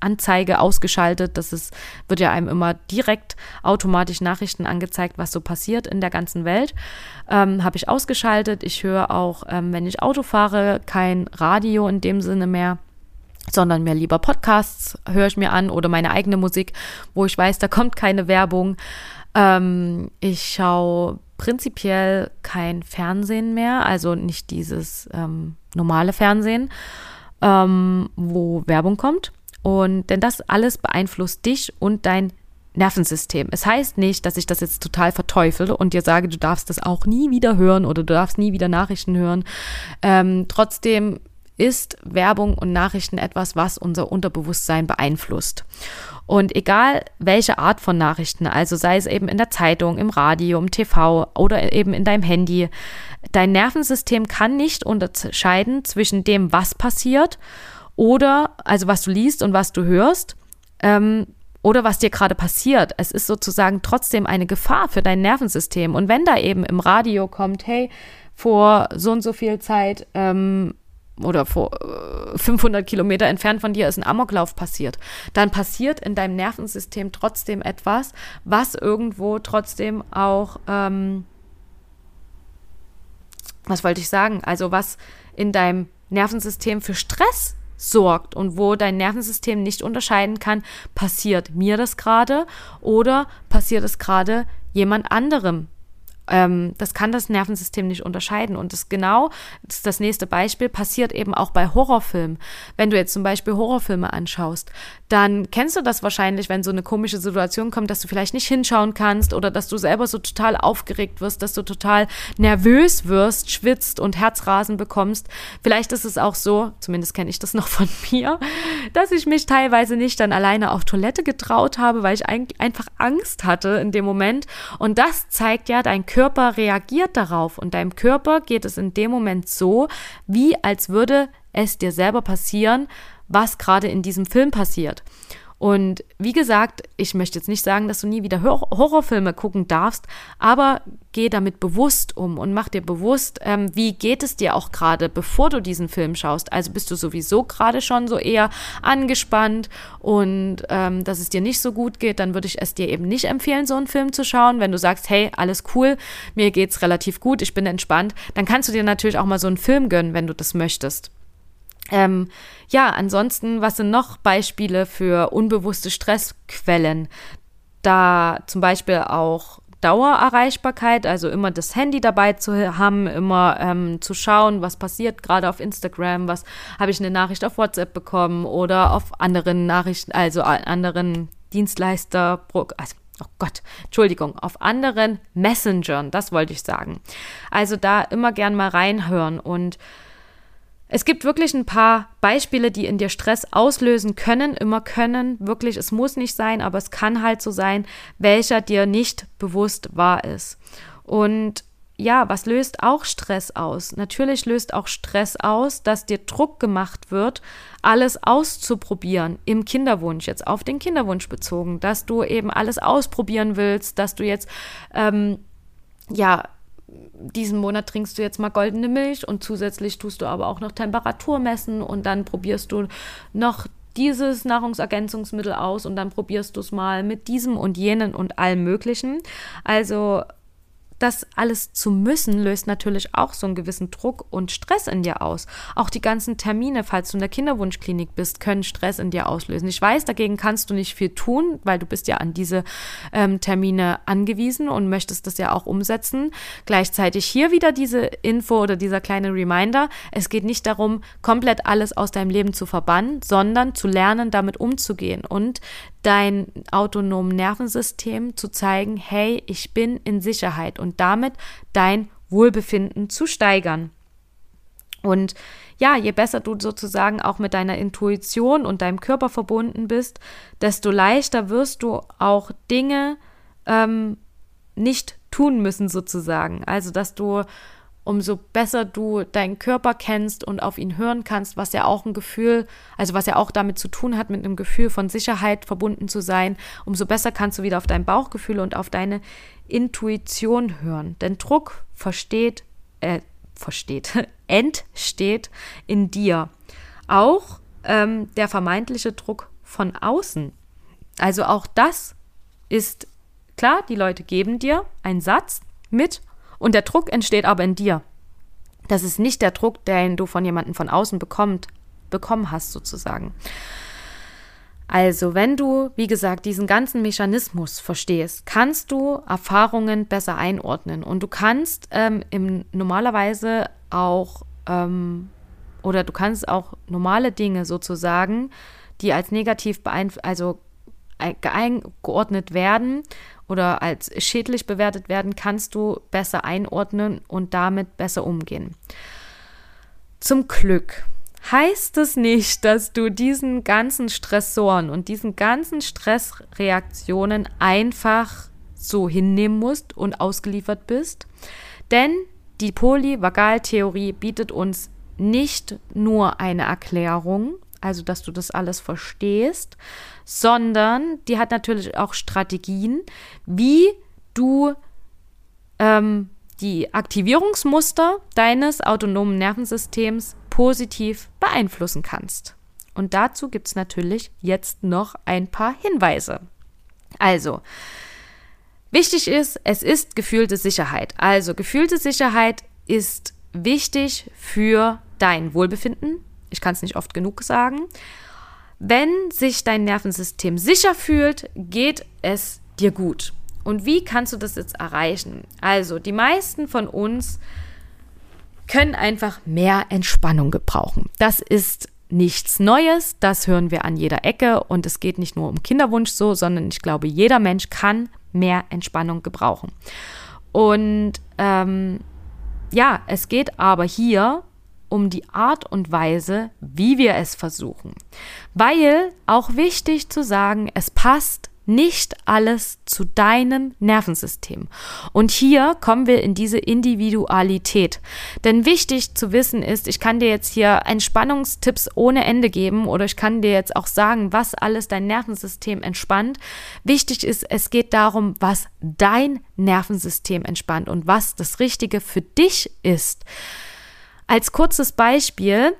Anzeige ausgeschaltet. Das ist, wird ja einem immer direkt automatisch Nachrichten angezeigt, was so passiert in der ganzen Welt. Ähm, Habe ich ausgeschaltet. Ich höre auch, ähm, wenn ich Auto fahre, kein Radio in dem Sinne mehr sondern mehr lieber Podcasts höre ich mir an oder meine eigene Musik, wo ich weiß, da kommt keine Werbung. Ähm, ich schaue prinzipiell kein Fernsehen mehr, also nicht dieses ähm, normale Fernsehen, ähm, wo Werbung kommt. Und denn das alles beeinflusst dich und dein Nervensystem. Es heißt nicht, dass ich das jetzt total verteufel und dir sage, du darfst das auch nie wieder hören oder du darfst nie wieder Nachrichten hören. Ähm, trotzdem ist Werbung und Nachrichten etwas, was unser Unterbewusstsein beeinflusst. Und egal welche Art von Nachrichten, also sei es eben in der Zeitung, im Radio, im TV oder eben in deinem Handy, dein Nervensystem kann nicht unterscheiden zwischen dem, was passiert oder, also was du liest und was du hörst, ähm, oder was dir gerade passiert. Es ist sozusagen trotzdem eine Gefahr für dein Nervensystem. Und wenn da eben im Radio kommt, hey, vor so und so viel Zeit ähm, oder vor 500 äh, Kilometer entfernt von dir ist ein Amoklauf passiert, dann passiert in deinem Nervensystem trotzdem etwas, was irgendwo trotzdem auch, ähm, was wollte ich sagen, also was in deinem Nervensystem für Stress sorgt und wo dein Nervensystem nicht unterscheiden kann, passiert mir das gerade oder passiert es gerade jemand anderem ähm, das kann das Nervensystem nicht unterscheiden. Und das genau, das ist das nächste Beispiel, passiert eben auch bei Horrorfilmen. Wenn du jetzt zum Beispiel Horrorfilme anschaust, dann kennst du das wahrscheinlich, wenn so eine komische Situation kommt, dass du vielleicht nicht hinschauen kannst oder dass du selber so total aufgeregt wirst, dass du total nervös wirst, schwitzt und Herzrasen bekommst. Vielleicht ist es auch so, zumindest kenne ich das noch von mir, dass ich mich teilweise nicht dann alleine auf Toilette getraut habe, weil ich einfach Angst hatte in dem Moment. Und das zeigt ja, dein Körper reagiert darauf und deinem Körper geht es in dem Moment so, wie als würde es dir selber passieren, was gerade in diesem Film passiert. Und wie gesagt, ich möchte jetzt nicht sagen, dass du nie wieder Horrorfilme gucken darfst, aber geh damit bewusst um und mach dir bewusst, ähm, wie geht es dir auch gerade, bevor du diesen Film schaust. Also bist du sowieso gerade schon so eher angespannt und ähm, dass es dir nicht so gut geht, dann würde ich es dir eben nicht empfehlen, so einen Film zu schauen. Wenn du sagst, hey, alles cool, mir geht's relativ gut, ich bin entspannt, dann kannst du dir natürlich auch mal so einen Film gönnen, wenn du das möchtest. Ähm, ja, ansonsten, was sind noch Beispiele für unbewusste Stressquellen? Da zum Beispiel auch Dauererreichbarkeit, also immer das Handy dabei zu haben, immer ähm, zu schauen, was passiert gerade auf Instagram, was habe ich eine Nachricht auf WhatsApp bekommen oder auf anderen Nachrichten, also anderen Dienstleister, also oh Gott, Entschuldigung, auf anderen Messengern, das wollte ich sagen. Also da immer gern mal reinhören und es gibt wirklich ein paar Beispiele, die in dir Stress auslösen können, immer können. Wirklich, es muss nicht sein, aber es kann halt so sein, welcher dir nicht bewusst wahr ist. Und ja, was löst auch Stress aus? Natürlich löst auch Stress aus, dass dir Druck gemacht wird, alles auszuprobieren im Kinderwunsch, jetzt auf den Kinderwunsch bezogen, dass du eben alles ausprobieren willst, dass du jetzt ähm, ja diesen Monat trinkst du jetzt mal goldene Milch und zusätzlich tust du aber auch noch Temperatur messen und dann probierst du noch dieses Nahrungsergänzungsmittel aus und dann probierst du es mal mit diesem und jenen und allem Möglichen. Also das alles zu müssen, löst natürlich auch so einen gewissen Druck und Stress in dir aus. Auch die ganzen Termine, falls du in der Kinderwunschklinik bist, können Stress in dir auslösen. Ich weiß, dagegen kannst du nicht viel tun, weil du bist ja an diese ähm, Termine angewiesen und möchtest das ja auch umsetzen. Gleichzeitig hier wieder diese Info oder dieser kleine Reminder. Es geht nicht darum, komplett alles aus deinem Leben zu verbannen, sondern zu lernen, damit umzugehen und dein autonomen Nervensystem zu zeigen, hey, ich bin in Sicherheit und damit dein Wohlbefinden zu steigern. Und ja, je besser du sozusagen auch mit deiner Intuition und deinem Körper verbunden bist, desto leichter wirst du auch Dinge ähm, nicht tun müssen sozusagen. Also, dass du umso besser du deinen Körper kennst und auf ihn hören kannst, was ja auch ein Gefühl, also was ja auch damit zu tun hat, mit einem Gefühl von Sicherheit verbunden zu sein, umso besser kannst du wieder auf dein Bauchgefühl und auf deine Intuition hören. Denn Druck versteht, äh, versteht, entsteht in dir. Auch ähm, der vermeintliche Druck von außen. Also auch das ist klar, die Leute geben dir einen Satz mit und der Druck entsteht aber in dir. Das ist nicht der Druck, den du von jemandem von außen bekommt, bekommen hast, sozusagen. Also, wenn du, wie gesagt, diesen ganzen Mechanismus verstehst, kannst du Erfahrungen besser einordnen und du kannst ähm, im, normalerweise auch ähm, oder du kannst auch normale Dinge sozusagen, die als negativ beeinflusst, also eingeordnet werden oder als schädlich bewertet werden, kannst du besser einordnen und damit besser umgehen. Zum Glück heißt es nicht, dass du diesen ganzen Stressoren und diesen ganzen Stressreaktionen einfach so hinnehmen musst und ausgeliefert bist. Denn die Polyvagaltheorie bietet uns nicht nur eine Erklärung, also dass du das alles verstehst, sondern die hat natürlich auch Strategien, wie du ähm, die Aktivierungsmuster deines autonomen Nervensystems positiv beeinflussen kannst. Und dazu gibt es natürlich jetzt noch ein paar Hinweise. Also, wichtig ist, es ist gefühlte Sicherheit. Also, gefühlte Sicherheit ist wichtig für dein Wohlbefinden. Ich kann es nicht oft genug sagen. Wenn sich dein Nervensystem sicher fühlt, geht es dir gut. Und wie kannst du das jetzt erreichen? Also, die meisten von uns können einfach mehr Entspannung gebrauchen. Das ist nichts Neues, das hören wir an jeder Ecke und es geht nicht nur um Kinderwunsch so, sondern ich glaube, jeder Mensch kann mehr Entspannung gebrauchen. Und ähm, ja, es geht aber hier um die Art und Weise, wie wir es versuchen. Weil auch wichtig zu sagen, es passt nicht alles zu deinem Nervensystem. Und hier kommen wir in diese Individualität. Denn wichtig zu wissen ist, ich kann dir jetzt hier Entspannungstipps ohne Ende geben oder ich kann dir jetzt auch sagen, was alles dein Nervensystem entspannt. Wichtig ist, es geht darum, was dein Nervensystem entspannt und was das Richtige für dich ist. Als kurzes Beispiel,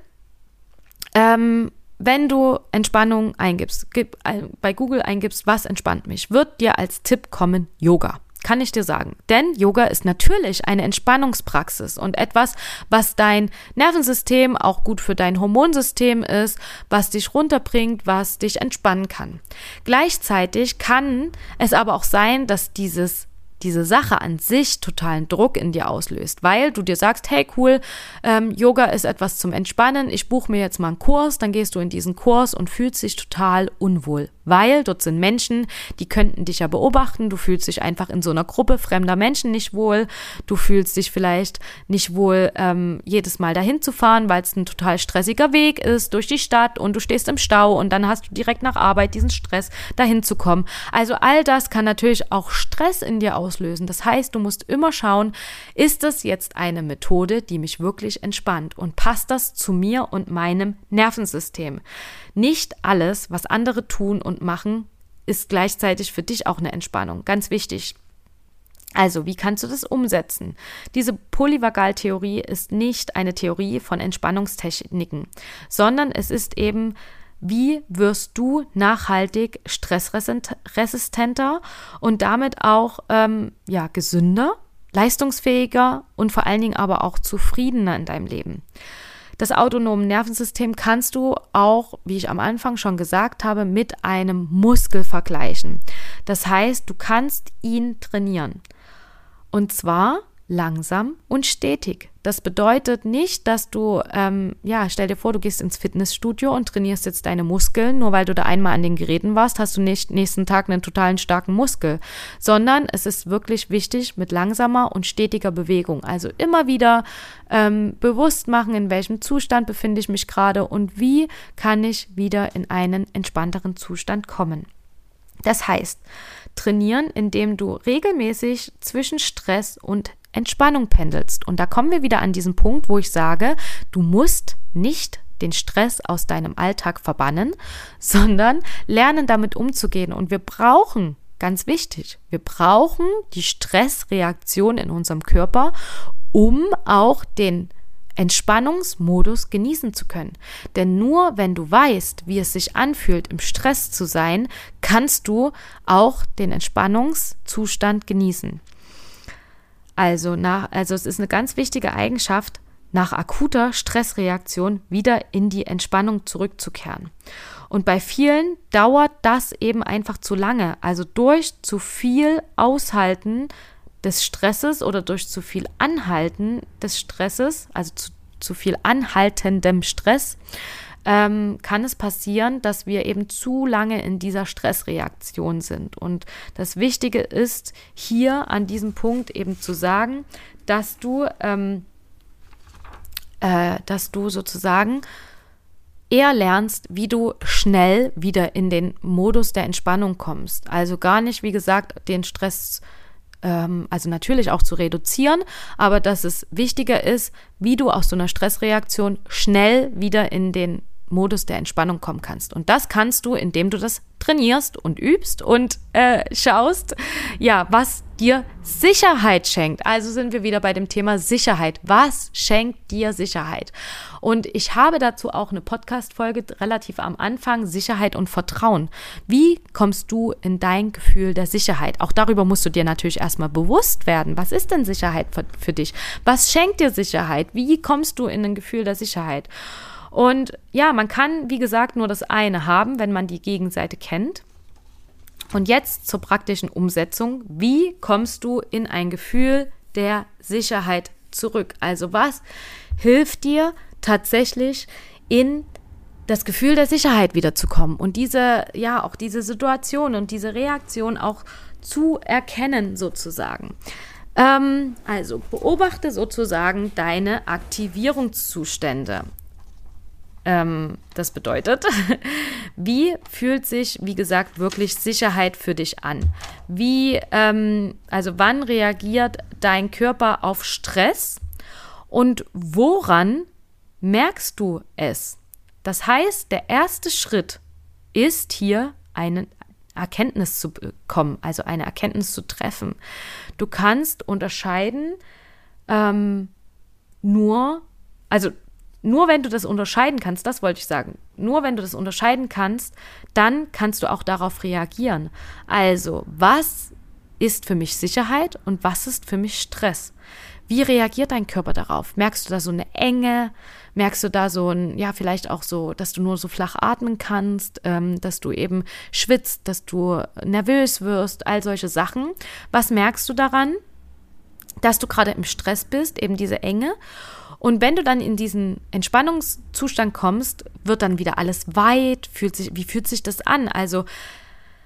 ähm, wenn du Entspannung eingibst, gib, äh, bei Google eingibst, was entspannt mich, wird dir als Tipp kommen Yoga. Kann ich dir sagen. Denn Yoga ist natürlich eine Entspannungspraxis und etwas, was dein Nervensystem auch gut für dein Hormonsystem ist, was dich runterbringt, was dich entspannen kann. Gleichzeitig kann es aber auch sein, dass dieses diese Sache an sich totalen Druck in dir auslöst, weil du dir sagst, hey cool, ähm, Yoga ist etwas zum Entspannen, ich buche mir jetzt mal einen Kurs, dann gehst du in diesen Kurs und fühlst dich total unwohl, weil dort sind Menschen, die könnten dich ja beobachten, du fühlst dich einfach in so einer Gruppe fremder Menschen nicht wohl, du fühlst dich vielleicht nicht wohl, ähm, jedes Mal dahin zu fahren, weil es ein total stressiger Weg ist durch die Stadt und du stehst im Stau und dann hast du direkt nach Arbeit diesen Stress, dahin zu kommen. Also all das kann natürlich auch Stress in dir auslösen auslösen. Das heißt, du musst immer schauen, ist das jetzt eine Methode, die mich wirklich entspannt und passt das zu mir und meinem Nervensystem? Nicht alles, was andere tun und machen, ist gleichzeitig für dich auch eine Entspannung. Ganz wichtig. Also, wie kannst du das umsetzen? Diese Polyvagaltheorie ist nicht eine Theorie von Entspannungstechniken, sondern es ist eben wie wirst du nachhaltig stressresistenter und damit auch ähm, ja, gesünder, leistungsfähiger und vor allen Dingen aber auch zufriedener in deinem Leben. Das autonome Nervensystem kannst du auch, wie ich am Anfang schon gesagt habe, mit einem Muskel vergleichen. Das heißt, du kannst ihn trainieren. Und zwar langsam und stetig. Das bedeutet nicht, dass du, ähm, ja, stell dir vor, du gehst ins Fitnessstudio und trainierst jetzt deine Muskeln. Nur weil du da einmal an den Geräten warst, hast du nicht nächsten Tag einen totalen starken Muskel. Sondern es ist wirklich wichtig mit langsamer und stetiger Bewegung. Also immer wieder ähm, bewusst machen, in welchem Zustand befinde ich mich gerade und wie kann ich wieder in einen entspannteren Zustand kommen. Das heißt, trainieren, indem du regelmäßig zwischen Stress und Entspannung pendelst. Und da kommen wir wieder an diesen Punkt, wo ich sage, du musst nicht den Stress aus deinem Alltag verbannen, sondern lernen damit umzugehen. Und wir brauchen, ganz wichtig, wir brauchen die Stressreaktion in unserem Körper, um auch den Entspannungsmodus genießen zu können. Denn nur wenn du weißt, wie es sich anfühlt, im Stress zu sein, kannst du auch den Entspannungszustand genießen. Also, nach, also es ist eine ganz wichtige Eigenschaft, nach akuter Stressreaktion wieder in die Entspannung zurückzukehren. Und bei vielen dauert das eben einfach zu lange. Also durch zu viel Aushalten des Stresses oder durch zu viel Anhalten des Stresses, also zu, zu viel anhaltendem Stress, ähm, kann es passieren, dass wir eben zu lange in dieser Stressreaktion sind. Und das Wichtige ist hier an diesem Punkt eben zu sagen, dass du, ähm, äh, dass du sozusagen eher lernst, wie du schnell wieder in den Modus der Entspannung kommst. Also gar nicht, wie gesagt, den Stress, ähm, also natürlich auch zu reduzieren, aber dass es wichtiger ist, wie du aus so einer Stressreaktion schnell wieder in den Modus der Entspannung kommen kannst. Und das kannst du, indem du das trainierst und übst und äh, schaust, ja, was dir Sicherheit schenkt. Also sind wir wieder bei dem Thema Sicherheit. Was schenkt dir Sicherheit? Und ich habe dazu auch eine Podcast-Folge relativ am Anfang, Sicherheit und Vertrauen. Wie kommst du in dein Gefühl der Sicherheit? Auch darüber musst du dir natürlich erstmal bewusst werden. Was ist denn Sicherheit für, für dich? Was schenkt dir Sicherheit? Wie kommst du in ein Gefühl der Sicherheit? Und ja, man kann, wie gesagt, nur das eine haben, wenn man die Gegenseite kennt. Und jetzt zur praktischen Umsetzung. Wie kommst du in ein Gefühl der Sicherheit zurück? Also was hilft dir tatsächlich in das Gefühl der Sicherheit wiederzukommen und diese, ja, auch diese Situation und diese Reaktion auch zu erkennen sozusagen. Ähm, also beobachte sozusagen deine Aktivierungszustände. Ähm, das bedeutet, wie fühlt sich, wie gesagt, wirklich Sicherheit für dich an? Wie, ähm, also wann reagiert dein Körper auf Stress und woran merkst du es? Das heißt, der erste Schritt ist hier eine Erkenntnis zu bekommen, also eine Erkenntnis zu treffen. Du kannst unterscheiden ähm, nur, also nur wenn du das unterscheiden kannst, das wollte ich sagen, nur wenn du das unterscheiden kannst, dann kannst du auch darauf reagieren. Also, was ist für mich Sicherheit und was ist für mich Stress? Wie reagiert dein Körper darauf? Merkst du da so eine Enge? Merkst du da so ein, ja, vielleicht auch so, dass du nur so flach atmen kannst, ähm, dass du eben schwitzt, dass du nervös wirst, all solche Sachen. Was merkst du daran? Dass du gerade im Stress bist, eben diese Enge. Und wenn du dann in diesen Entspannungszustand kommst, wird dann wieder alles weit, fühlt sich, wie fühlt sich das an? Also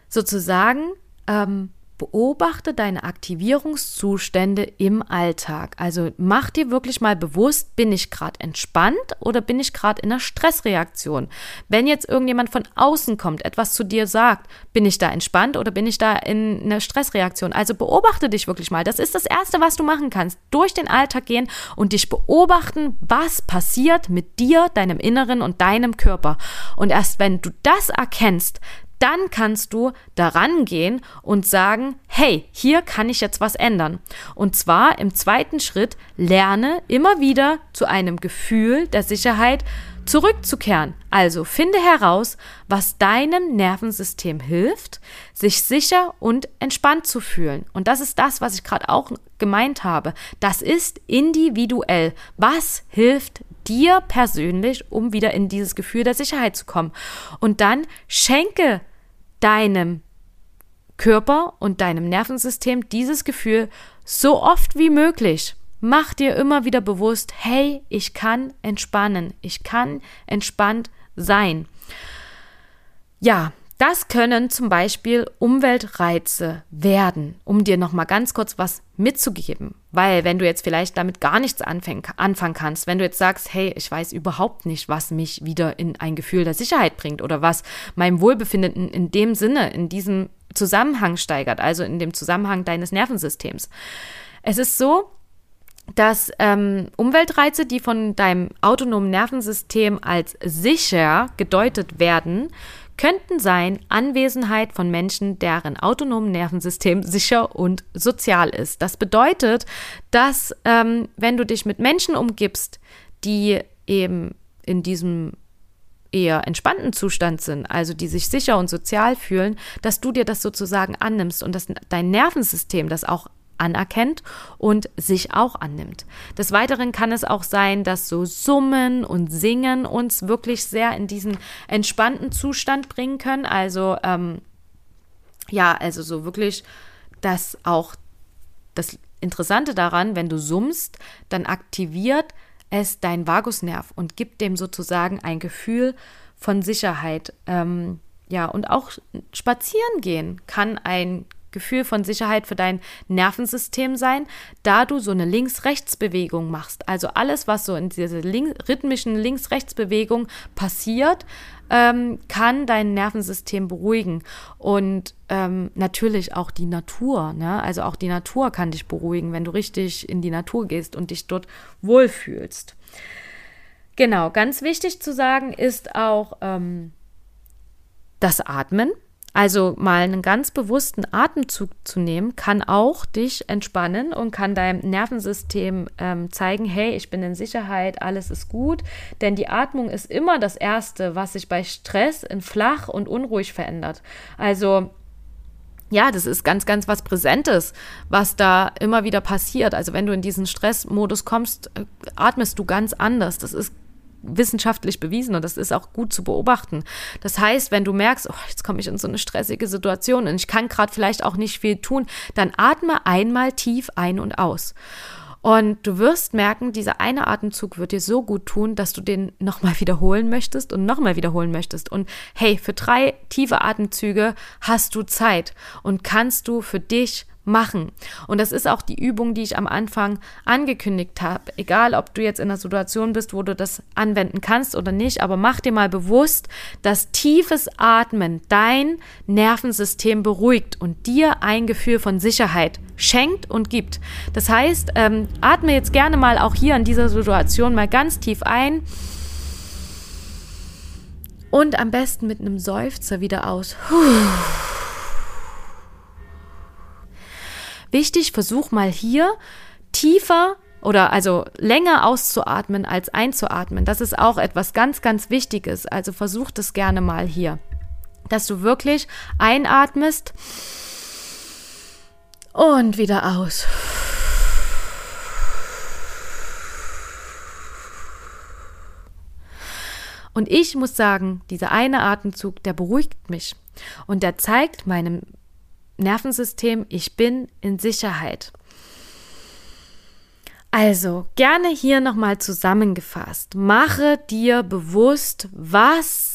sozusagen ähm, Beobachte deine Aktivierungszustände im Alltag. Also mach dir wirklich mal bewusst, bin ich gerade entspannt oder bin ich gerade in einer Stressreaktion? Wenn jetzt irgendjemand von außen kommt, etwas zu dir sagt, bin ich da entspannt oder bin ich da in einer Stressreaktion? Also beobachte dich wirklich mal. Das ist das Erste, was du machen kannst. Durch den Alltag gehen und dich beobachten, was passiert mit dir, deinem Inneren und deinem Körper. Und erst wenn du das erkennst, dann kannst du daran gehen und sagen, hey, hier kann ich jetzt was ändern. Und zwar im zweiten Schritt lerne immer wieder zu einem Gefühl der Sicherheit zurückzukehren. Also finde heraus, was deinem Nervensystem hilft, sich sicher und entspannt zu fühlen. Und das ist das, was ich gerade auch gemeint habe. Das ist individuell. Was hilft dir persönlich, um wieder in dieses Gefühl der Sicherheit zu kommen? Und dann schenke deinem Körper und deinem Nervensystem dieses Gefühl so oft wie möglich. Mach dir immer wieder bewusst, hey, ich kann entspannen, ich kann entspannt sein. Ja, das können zum Beispiel Umweltreize werden, um dir nochmal ganz kurz was mitzugeben. Weil wenn du jetzt vielleicht damit gar nichts anfangen kannst, wenn du jetzt sagst, hey, ich weiß überhaupt nicht, was mich wieder in ein Gefühl der Sicherheit bringt oder was mein Wohlbefinden in dem Sinne, in diesem Zusammenhang steigert, also in dem Zusammenhang deines Nervensystems. Es ist so, dass ähm, Umweltreize, die von deinem autonomen Nervensystem als sicher gedeutet werden, könnten sein Anwesenheit von Menschen, deren autonomen Nervensystem sicher und sozial ist. Das bedeutet, dass ähm, wenn du dich mit Menschen umgibst, die eben in diesem eher entspannten Zustand sind, also die sich sicher und sozial fühlen, dass du dir das sozusagen annimmst und dass dein Nervensystem das auch anerkennt und sich auch annimmt. Des Weiteren kann es auch sein, dass so Summen und Singen uns wirklich sehr in diesen entspannten Zustand bringen können. Also ähm, ja, also so wirklich, dass auch das Interessante daran, wenn du summst, dann aktiviert es dein Vagusnerv und gibt dem sozusagen ein Gefühl von Sicherheit. Ähm, ja, und auch spazieren gehen kann ein Gefühl von Sicherheit für dein Nervensystem sein, da du so eine Links-Rechts-Bewegung machst. Also alles, was so in dieser Link rhythmischen Links-Rechts-Bewegung passiert, ähm, kann dein Nervensystem beruhigen. Und ähm, natürlich auch die Natur. Ne? Also auch die Natur kann dich beruhigen, wenn du richtig in die Natur gehst und dich dort wohlfühlst. Genau, ganz wichtig zu sagen ist auch ähm, das Atmen. Also mal einen ganz bewussten Atemzug zu nehmen, kann auch dich entspannen und kann deinem Nervensystem ähm, zeigen, hey, ich bin in Sicherheit, alles ist gut. Denn die Atmung ist immer das Erste, was sich bei Stress in flach und unruhig verändert. Also ja, das ist ganz, ganz was Präsentes, was da immer wieder passiert. Also wenn du in diesen Stressmodus kommst, äh, atmest du ganz anders. Das ist wissenschaftlich bewiesen und das ist auch gut zu beobachten. Das heißt, wenn du merkst, oh, jetzt komme ich in so eine stressige Situation und ich kann gerade vielleicht auch nicht viel tun, dann atme einmal tief ein und aus. Und du wirst merken, dieser eine Atemzug wird dir so gut tun, dass du den nochmal wiederholen möchtest und nochmal wiederholen möchtest. Und hey, für drei tiefe Atemzüge hast du Zeit und kannst du für dich machen. Und das ist auch die Übung, die ich am Anfang angekündigt habe. Egal, ob du jetzt in einer Situation bist, wo du das anwenden kannst oder nicht, aber mach dir mal bewusst, dass tiefes Atmen dein Nervensystem beruhigt und dir ein Gefühl von Sicherheit schenkt und gibt. Das heißt, ähm, atme jetzt gerne mal auch hier in dieser Situation mal ganz tief ein. Und am besten mit einem Seufzer wieder aus. Puh. Wichtig, versuch mal hier tiefer oder also länger auszuatmen als einzuatmen. Das ist auch etwas ganz, ganz Wichtiges. Also versuch das gerne mal hier, dass du wirklich einatmest und wieder aus. Und ich muss sagen, dieser eine Atemzug, der beruhigt mich und der zeigt meinem Nervensystem, ich bin in Sicherheit. Also, gerne hier nochmal zusammengefasst. Mache dir bewusst, was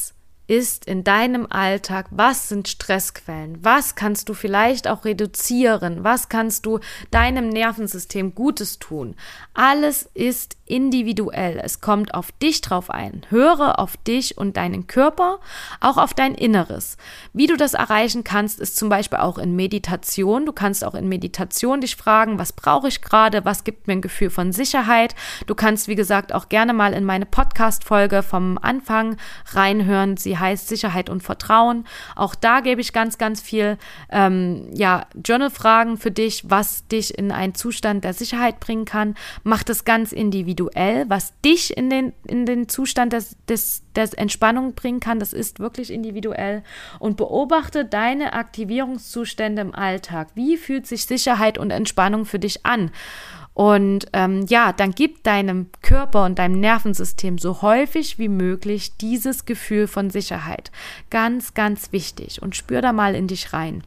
ist in deinem Alltag? Was sind Stressquellen? Was kannst du vielleicht auch reduzieren? Was kannst du deinem Nervensystem Gutes tun? Alles ist individuell. Es kommt auf dich drauf ein. Höre auf dich und deinen Körper, auch auf dein Inneres. Wie du das erreichen kannst, ist zum Beispiel auch in Meditation. Du kannst auch in Meditation dich fragen, was brauche ich gerade? Was gibt mir ein Gefühl von Sicherheit? Du kannst, wie gesagt, auch gerne mal in meine Podcast-Folge vom Anfang reinhören. Sie heißt Sicherheit und Vertrauen. Auch da gebe ich ganz, ganz viel ähm, ja, Journal-Fragen für dich, was dich in einen Zustand der Sicherheit bringen kann. Mach das ganz individuell, was dich in den, in den Zustand des, des, der Entspannung bringen kann. Das ist wirklich individuell. Und beobachte deine Aktivierungszustände im Alltag. Wie fühlt sich Sicherheit und Entspannung für dich an? Und ähm, ja, dann gib deinem Körper und deinem Nervensystem so häufig wie möglich dieses Gefühl von Sicherheit. Ganz, ganz wichtig. Und spür da mal in dich rein.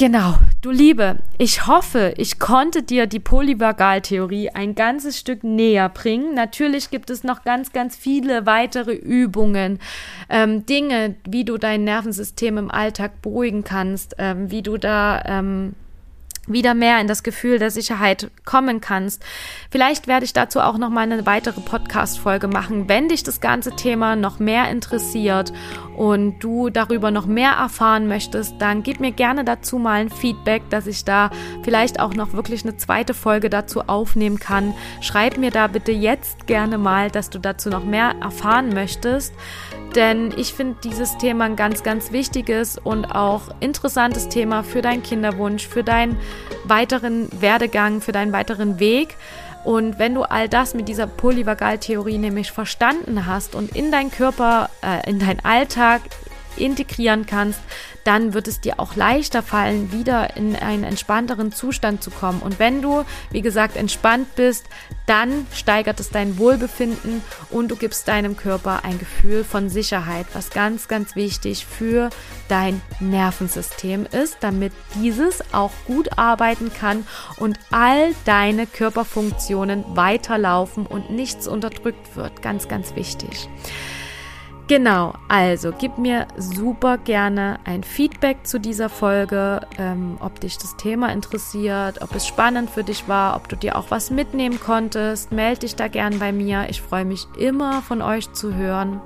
Genau, du Liebe, ich hoffe, ich konnte dir die Polyvagaltheorie ein ganzes Stück näher bringen. Natürlich gibt es noch ganz, ganz viele weitere Übungen, ähm, Dinge, wie du dein Nervensystem im Alltag beruhigen kannst, ähm, wie du da ähm, wieder mehr in das Gefühl der Sicherheit kommen kannst. Vielleicht werde ich dazu auch noch mal eine weitere Podcast Folge machen, wenn dich das ganze Thema noch mehr interessiert und du darüber noch mehr erfahren möchtest, dann gib mir gerne dazu mal ein Feedback, dass ich da vielleicht auch noch wirklich eine zweite Folge dazu aufnehmen kann. Schreib mir da bitte jetzt gerne mal, dass du dazu noch mehr erfahren möchtest. Denn ich finde dieses Thema ein ganz, ganz wichtiges und auch interessantes Thema für deinen Kinderwunsch, für deinen weiteren Werdegang, für deinen weiteren Weg. Und wenn du all das mit dieser Polyvagaltheorie nämlich verstanden hast und in deinen Körper, äh, in deinen Alltag integrieren kannst, dann wird es dir auch leichter fallen, wieder in einen entspannteren Zustand zu kommen. Und wenn du, wie gesagt, entspannt bist, dann steigert es dein Wohlbefinden und du gibst deinem Körper ein Gefühl von Sicherheit, was ganz, ganz wichtig für dein Nervensystem ist, damit dieses auch gut arbeiten kann und all deine Körperfunktionen weiterlaufen und nichts unterdrückt wird. Ganz, ganz wichtig. Genau, also gib mir super gerne ein Feedback zu dieser Folge, ähm, ob dich das Thema interessiert, ob es spannend für dich war, ob du dir auch was mitnehmen konntest. Meld dich da gern bei mir. Ich freue mich immer von euch zu hören.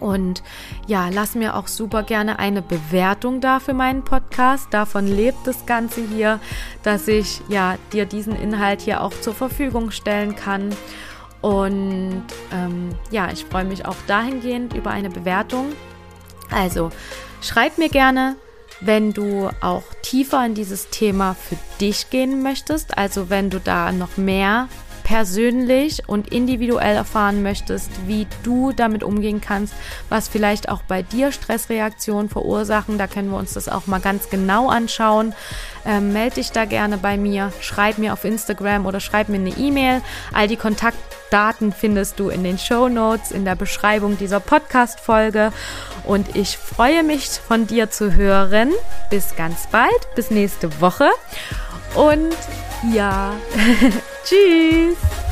Und ja, lass mir auch super gerne eine Bewertung da für meinen Podcast. Davon lebt das Ganze hier, dass ich ja dir diesen Inhalt hier auch zur Verfügung stellen kann. Und ähm, ja, ich freue mich auch dahingehend über eine Bewertung. Also schreib mir gerne, wenn du auch tiefer in dieses Thema für dich gehen möchtest. Also wenn du da noch mehr persönlich und individuell erfahren möchtest, wie du damit umgehen kannst, was vielleicht auch bei dir Stressreaktionen verursachen, da können wir uns das auch mal ganz genau anschauen. Ähm, melde dich da gerne bei mir, schreib mir auf Instagram oder schreib mir eine E-Mail. All die Kontaktdaten findest du in den Show Notes, in der Beschreibung dieser Podcast-Folge. Und ich freue mich, von dir zu hören. Bis ganz bald, bis nächste Woche. Und ja, tschüss.